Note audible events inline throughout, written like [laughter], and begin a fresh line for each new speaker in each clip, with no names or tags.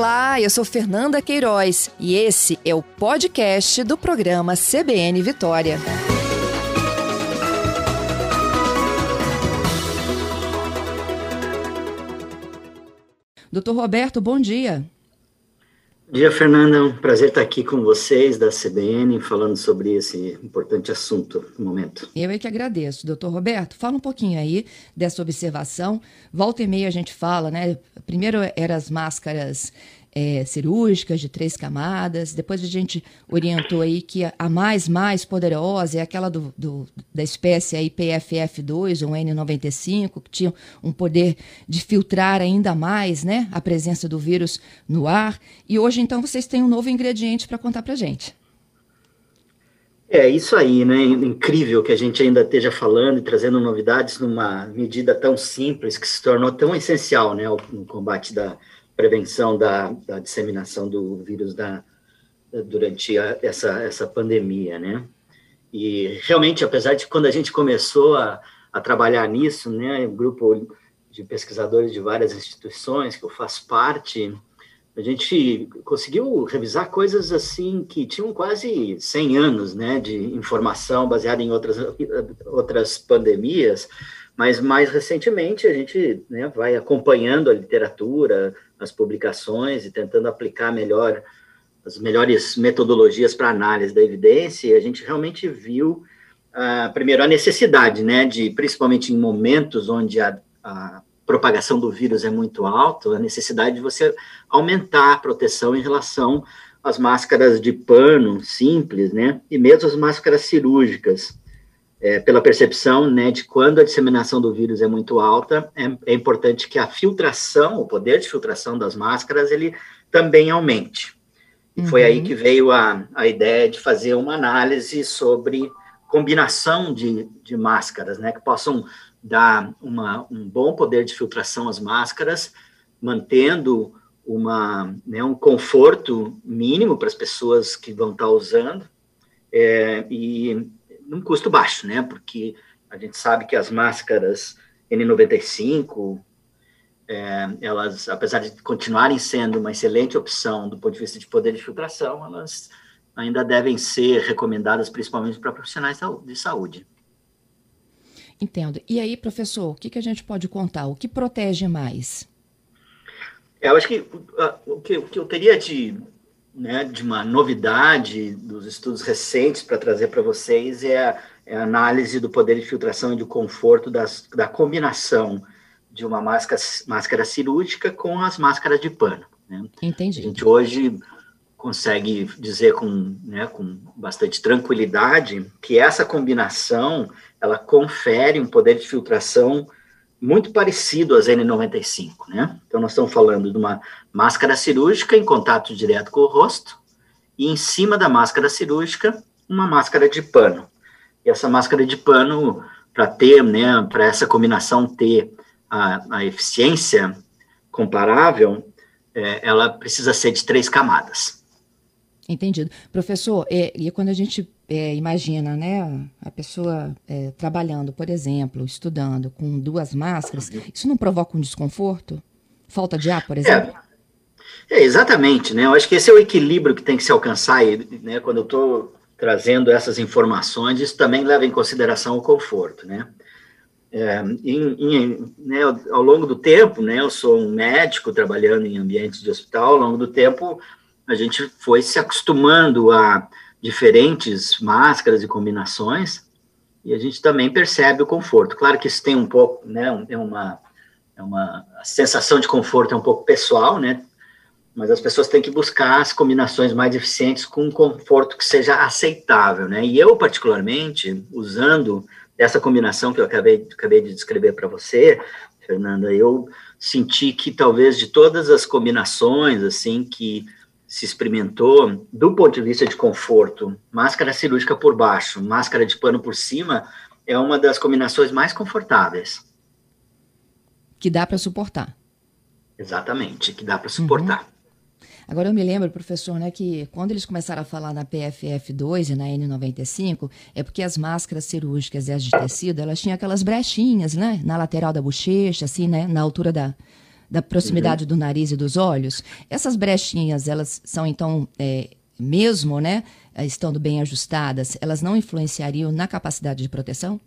Olá, eu sou Fernanda Queiroz e esse é o podcast do programa CBN Vitória. Doutor Roberto, bom dia.
Bom dia, Fernanda. É um prazer estar aqui com vocês da CBN, falando sobre esse importante assunto no momento.
Eu é que agradeço. Doutor Roberto, fala um pouquinho aí dessa observação. Volta e meia a gente fala, né? Primeiro eram as máscaras é, cirúrgicas de três camadas. Depois a gente orientou aí que a mais mais poderosa é aquela do, do da espécie aí PFF2 ou N95, que tinha um poder de filtrar ainda mais né, a presença do vírus no ar. E hoje, então, vocês têm um novo ingrediente para contar para gente.
É isso aí, né? Incrível que a gente ainda esteja falando e trazendo novidades numa medida tão simples que se tornou tão essencial, né, no combate da, prevenção da, da disseminação do vírus da, durante a, essa, essa pandemia, né? E realmente, apesar de quando a gente começou a, a trabalhar nisso, né, um grupo de pesquisadores de várias instituições que eu faço parte, a gente conseguiu revisar coisas assim que tinham quase 100 anos, né, de informação baseada em outras outras pandemias, mas mais recentemente a gente né, vai acompanhando a literatura, as publicações e tentando aplicar melhor as melhores metodologias para análise da evidência, e a gente realmente viu, uh, primeiro, a necessidade, né, de, principalmente em momentos onde a, a propagação do vírus é muito alta, a necessidade de você aumentar a proteção em relação às máscaras de pano simples, né, e mesmo as máscaras cirúrgicas, é, pela percepção né, de quando a disseminação do vírus é muito alta, é, é, importante que a filtração, o poder de filtração das máscaras, ele também aumente. E uhum. foi aí uhum. que veio a, a ideia de fazer uma análise sobre combinação de, de máscaras, né, que possam dar uma, um bom poder de filtração às máscaras, mantendo uma, né, um conforto mínimo para as pessoas que vão estar usando, é, e num custo baixo, né? Porque a gente sabe que as máscaras N95, é, elas, apesar de continuarem sendo uma excelente opção do ponto de vista de poder de filtração, elas ainda devem ser recomendadas principalmente para profissionais de saúde.
Entendo. E aí, professor, o que, que a gente pode contar? O que protege mais?
Eu acho que o que, o que eu teria de né, de uma novidade dos estudos recentes para trazer para vocês é a, é a, análise do poder de filtração e do conforto das, da combinação de uma máscara, máscara cirúrgica com as máscaras de pano. Né?
Entendi.
A gente hoje consegue dizer com, né, com bastante tranquilidade que essa combinação ela confere um poder de filtração muito parecido às N95, né? Então, nós estamos falando de uma máscara cirúrgica em contato direto com o rosto, e em cima da máscara cirúrgica, uma máscara de pano. E essa máscara de pano, para ter, né, para essa combinação ter a, a eficiência comparável, é, ela precisa ser de três camadas.
Entendido. Professor, é, e quando a gente é, imagina, né, a pessoa é, trabalhando, por exemplo, estudando com duas máscaras, isso não provoca um desconforto? Falta de ar, por é. exemplo?
É, é exatamente, né? Eu acho que esse é o equilíbrio que tem que se alcançar, né? Quando eu estou trazendo essas informações, isso também leva em consideração o conforto, né? É, em, em, né, ao longo do tempo, né, eu sou um médico trabalhando em ambientes de hospital, ao longo do tempo a gente foi se acostumando a diferentes máscaras e combinações, e a gente também percebe o conforto. Claro que isso tem um pouco, né, é uma, é uma a sensação de conforto é um pouco pessoal, né, mas as pessoas têm que buscar as combinações mais eficientes com um conforto que seja aceitável, né, e eu, particularmente, usando essa combinação que eu acabei, acabei de descrever para você, Fernanda, eu senti que talvez de todas as combinações, assim, que se experimentou, do ponto de vista de conforto, máscara cirúrgica por baixo, máscara de pano por cima, é uma das combinações mais confortáveis.
Que dá para suportar.
Exatamente, que dá para suportar. Uhum.
Agora eu me lembro, professor, né, que quando eles começaram a falar na PFF2 e na N95, é porque as máscaras cirúrgicas e as de tecido, elas tinham aquelas brechinhas, né, na lateral da bochecha, assim, né, na altura da, da proximidade uhum. do nariz e dos olhos. Essas brechinhas, elas são então, é, mesmo, né, estando bem ajustadas, elas não influenciariam na capacidade de proteção?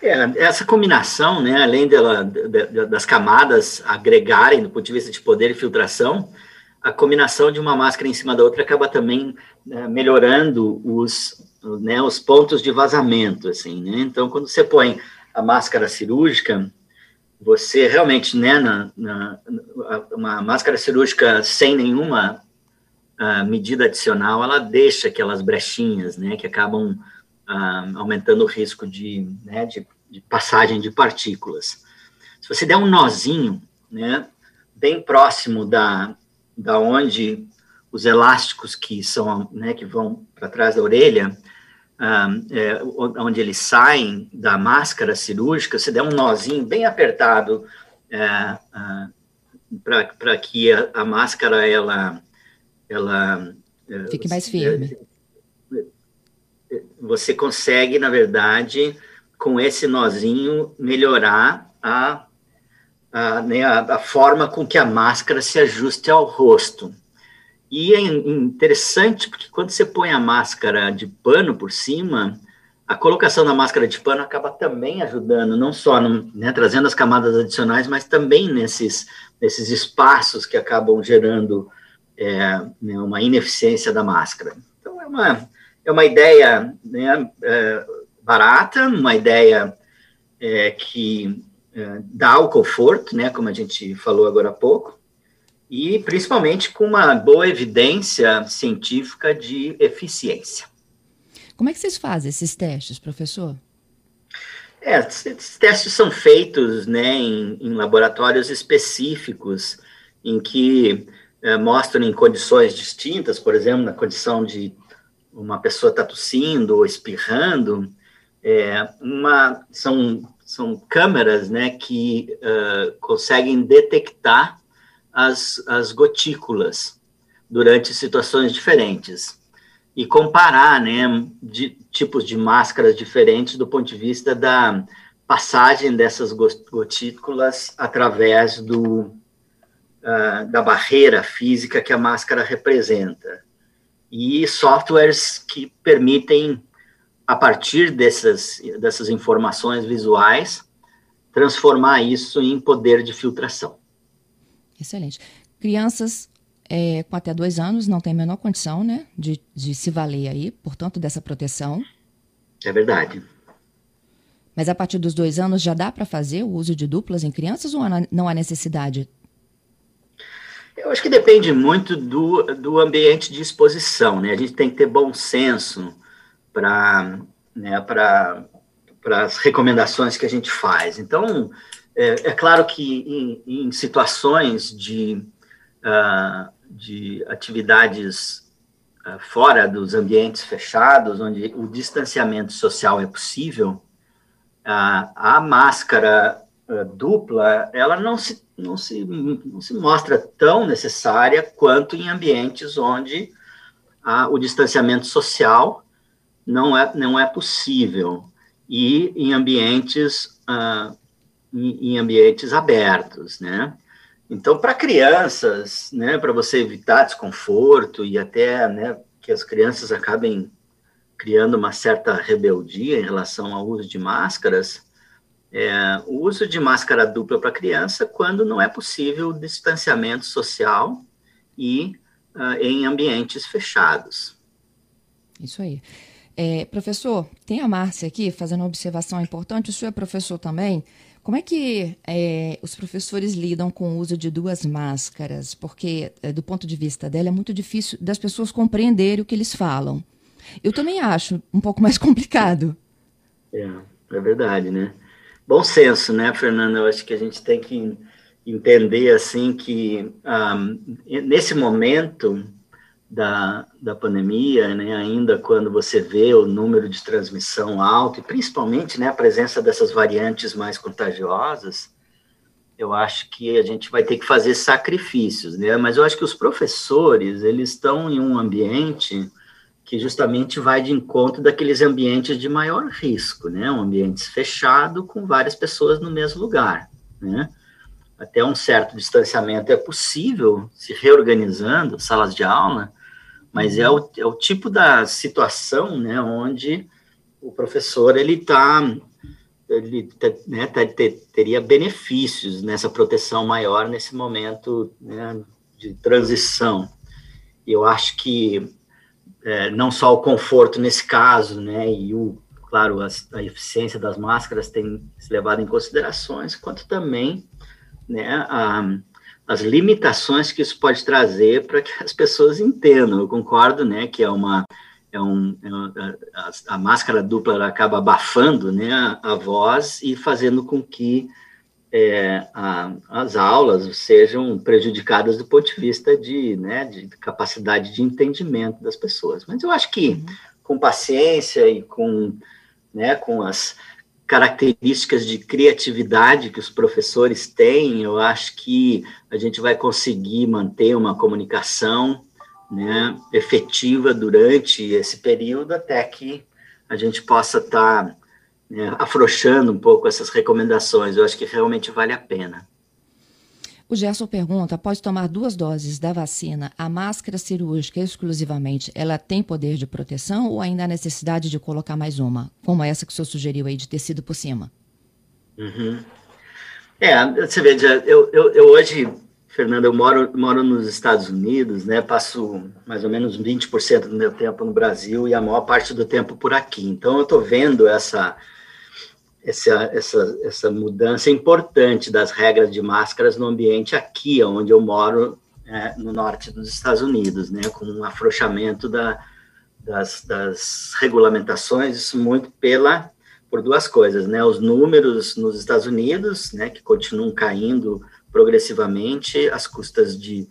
É, essa combinação, né, além dela, de, das camadas agregarem do ponto de vista de poder e filtração, a combinação de uma máscara em cima da outra acaba também né, melhorando os, né, os pontos de vazamento, assim, né? Então, quando você põe a máscara cirúrgica, você realmente, né, na, na uma máscara cirúrgica sem nenhuma uh, medida adicional, ela deixa aquelas brechinhas, né, que acabam uh, aumentando o risco de, né, de, de, passagem de partículas. Se você der um nozinho, né, bem próximo da, da onde os elásticos que são, né, que vão para trás da orelha, é, onde eles saem da máscara cirúrgica, você der um nozinho bem apertado é, para que a, a, máscara ela ela
é, fique mais firme
você consegue, na verdade, com esse nozinho, melhorar a, a, né, a, a forma com que a máscara se ajuste ao rosto. E é interessante porque quando você põe a máscara de pano por cima, a colocação da máscara de pano acaba também ajudando, não só no, né, trazendo as camadas adicionais, mas também nesses, nesses espaços que acabam gerando é, né, uma ineficiência da máscara. Então, é uma, é uma ideia né, é, barata, uma ideia é, que é, dá o conforto, né, como a gente falou agora há pouco, e principalmente com uma boa evidência científica de eficiência.
Como é que vocês fazem esses testes, professor?
É, esses testes são feitos né, em, em laboratórios específicos, em que é, mostram em condições distintas, por exemplo, na condição de uma pessoa está tossindo ou espirrando, é, uma, são, são câmeras né, que uh, conseguem detectar as, as gotículas durante situações diferentes e comparar né, de, tipos de máscaras diferentes do ponto de vista da passagem dessas gotículas através do, uh, da barreira física que a máscara representa e softwares que permitem, a partir dessas, dessas informações visuais, transformar isso em poder de filtração.
Excelente. Crianças é, com até dois anos não têm a menor condição né, de, de se valer aí, portanto, dessa proteção.
É verdade.
Mas a partir dos dois anos já dá para fazer o uso de duplas em crianças ou não há necessidade?
Eu acho que depende muito do, do ambiente de exposição, né? A gente tem que ter bom senso para né, para as recomendações que a gente faz. Então, é, é claro que em, em situações de, uh, de atividades uh, fora dos ambientes fechados, onde o distanciamento social é possível, uh, a máscara dupla, ela não se não se, não se mostra tão necessária quanto em ambientes onde o distanciamento social não é, não é possível. E em ambientes em, ambientes abertos, né? Então, para crianças, né, para você evitar desconforto e até, né, que as crianças acabem criando uma certa rebeldia em relação ao uso de máscaras, é, o uso de máscara dupla para criança quando não é possível distanciamento social e uh, em ambientes fechados.
Isso aí. É, professor, tem a Márcia aqui fazendo uma observação importante, o senhor é professor também. Como é que é, os professores lidam com o uso de duas máscaras? Porque, é, do ponto de vista dela, é muito difícil das pessoas compreenderem o que eles falam. Eu também acho um pouco mais [laughs] complicado.
É, é verdade, né? bom senso, né, Fernanda? Eu acho que a gente tem que entender assim que um, nesse momento da, da pandemia, né, ainda quando você vê o número de transmissão alto e principalmente né, a presença dessas variantes mais contagiosas, eu acho que a gente vai ter que fazer sacrifícios, né? Mas eu acho que os professores eles estão em um ambiente que justamente vai de encontro daqueles ambientes de maior risco, né? Um ambiente fechado com várias pessoas no mesmo lugar, né? até um certo distanciamento é possível, se reorganizando, salas de aula, mas é o, é o tipo da situação, né, onde o professor, ele está ele né, teria benefícios nessa proteção maior nesse momento né, de transição. Eu acho que é, não só o conforto nesse caso, né, e o, claro, a, a eficiência das máscaras tem se levado em considerações, quanto também né, a, as limitações que isso pode trazer para que as pessoas entendam. Eu concordo, né, que é uma é um, é a, a, máscara dupla acaba abafando, né, a, a, voz e fazendo com que é, a, as aulas sejam prejudicadas do ponto de vista de, né, de capacidade de entendimento das pessoas. Mas eu acho que com paciência e com, né, com as características de criatividade que os professores têm, eu acho que a gente vai conseguir manter uma comunicação né, efetiva durante esse período até que a gente possa estar tá, né, afrouxando um pouco essas recomendações. Eu acho que realmente vale a pena.
O Gerson pergunta: após tomar duas doses da vacina, a máscara cirúrgica exclusivamente, ela tem poder de proteção ou ainda há necessidade de colocar mais uma, como essa que o senhor sugeriu aí de tecido por cima?
Uhum. É, você vê, eu, eu, eu hoje, Fernanda, eu moro, moro nos Estados Unidos, né? Passo mais ou menos 20% do meu tempo no Brasil e a maior parte do tempo por aqui. Então, eu estou vendo essa essa, essa, essa mudança importante das regras de máscaras no ambiente aqui, onde eu moro, é, no norte dos Estados Unidos, né, com um afrouxamento da, das, das regulamentações, isso muito pela por duas coisas, né, os números nos Estados Unidos, né, que continuam caindo progressivamente às custas de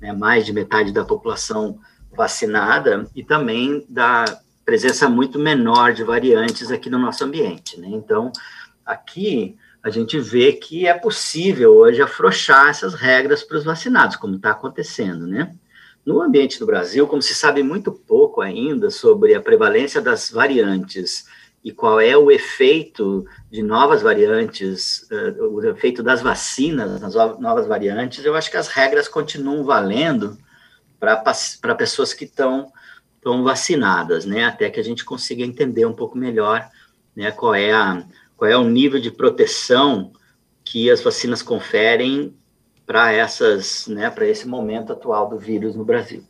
né, mais de metade da população vacinada e também da presença muito menor de variantes aqui no nosso ambiente. Né? Então, aqui a gente vê que é possível hoje afrouxar essas regras para os vacinados, como está acontecendo, né? No ambiente do Brasil, como se sabe muito pouco ainda sobre a prevalência das variantes e qual é o efeito de novas variantes, uh, o efeito das vacinas nas novas variantes, eu acho que as regras continuam valendo para pessoas que estão estão vacinadas, né? Até que a gente consiga entender um pouco melhor, né? Qual é a qual é o nível de proteção que as vacinas conferem para essas, né? Para esse momento atual do vírus no Brasil.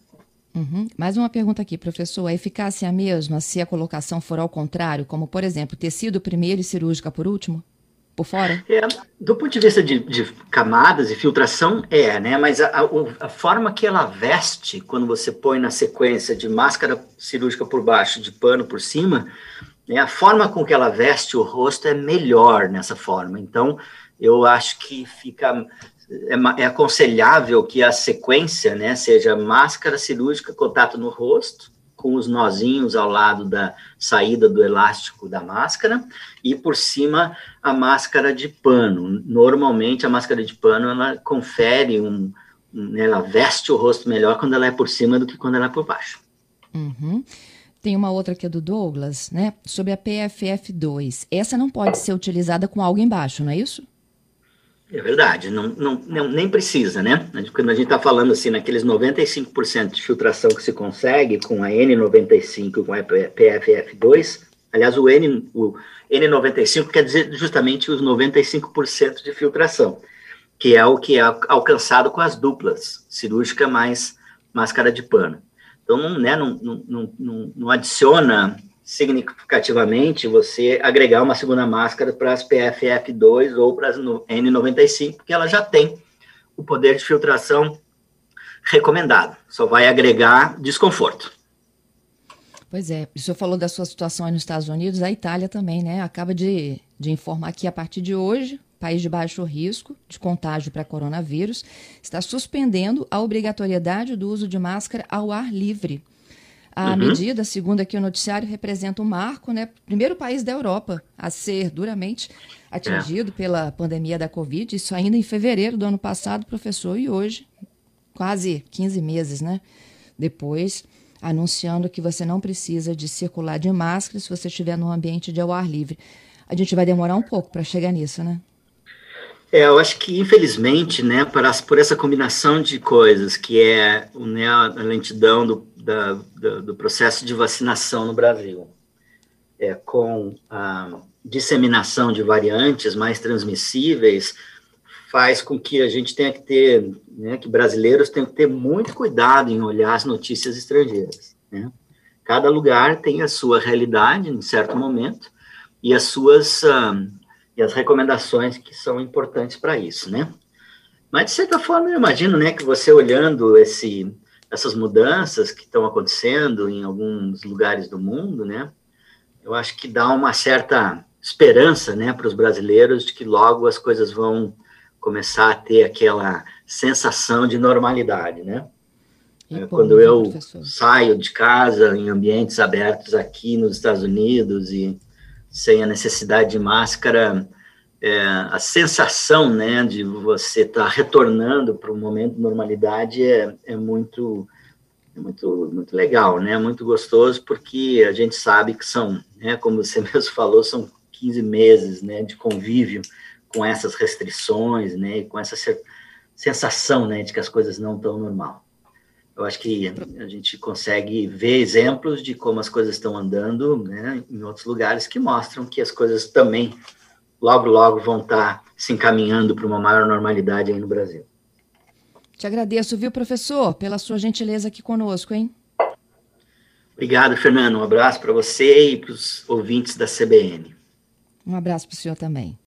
Uhum. Mais uma pergunta aqui, professor. A eficácia é a mesma se a colocação for ao contrário, como, por exemplo, tecido primeiro e cirúrgica por último? Por fora?
É, do ponto de vista de, de, camadas e filtração, é, né? Mas a, a, a, forma que ela veste, quando você põe na sequência de máscara cirúrgica por baixo, de pano por cima, né? a forma com que ela veste o rosto é melhor nessa forma. Então, eu acho que fica. É, é aconselhável que a sequência, né, seja máscara cirúrgica, contato no rosto, com os nozinhos ao lado da saída do elástico da máscara e por cima a máscara de pano. Normalmente a máscara de pano ela confere um, um ela veste o rosto melhor quando ela é por cima do que quando ela é por baixo.
Uhum. Tem uma outra aqui do Douglas, né? Sobre a PFF2. Essa não pode ser utilizada com algo embaixo, não é isso?
É verdade, não, não, não, nem precisa, né? Quando a gente está falando assim, naqueles 95% de filtração que se consegue com a N95 com a PFF2, aliás, o, N, o N95 quer dizer justamente os 95% de filtração, que é o que é alcançado com as duplas, cirúrgica mais máscara de pano. Então, não, né, não, não, não, não adiciona significativamente você agregar uma segunda máscara para as PFF2 ou para as N95, porque ela já tem o poder de filtração recomendado. Só vai agregar desconforto.
Pois é, o senhor falou da sua situação aí nos Estados Unidos, a Itália também, né? Acaba de, de informar que a partir de hoje, país de baixo risco de contágio para coronavírus, está suspendendo a obrigatoriedade do uso de máscara ao ar livre. A uhum. medida, segundo aqui o noticiário, representa um marco, né? Primeiro país da Europa a ser duramente atingido é. pela pandemia da Covid, isso ainda em fevereiro do ano passado, professor, e hoje, quase 15 meses, né? Depois, anunciando que você não precisa de circular de máscara se você estiver num ambiente de ao ar livre. A gente vai demorar um pouco para chegar nisso, né?
É, eu acho que, infelizmente, né, por, essa combinação de coisas, que é né, a lentidão do, da, do, do processo de vacinação no Brasil, é, com a disseminação de variantes mais transmissíveis, faz com que a gente tenha que ter, né, que brasileiros tenham que ter muito cuidado em olhar as notícias estrangeiras. Né? Cada lugar tem a sua realidade em certo momento e as suas e as recomendações que são importantes para isso, né? Mas de certa forma eu imagino, né, que você olhando esse essas mudanças que estão acontecendo em alguns lugares do mundo, né? Eu acho que dá uma certa esperança, né, para os brasileiros de que logo as coisas vão começar a ter aquela sensação de normalidade, né? É, quando eu professor. saio de casa em ambientes abertos aqui nos Estados Unidos e sem a necessidade de máscara, é, a sensação né, de você estar tá retornando para um momento de normalidade é, é muito, é muito, muito legal, né? Muito gostoso, porque a gente sabe que são, né, como você [laughs] mesmo falou, são 15 meses né, de convívio com essas restrições, né, com essa sensação né, de que as coisas não estão normal. Eu acho que a gente consegue ver exemplos de como as coisas estão andando né, em outros lugares que mostram que as coisas também logo, logo vão estar se encaminhando para uma maior normalidade aí no Brasil.
Te agradeço, viu, professor, pela sua gentileza aqui conosco, hein?
Obrigado, Fernando. Um abraço para você e para os ouvintes da CBN.
Um abraço para o senhor também.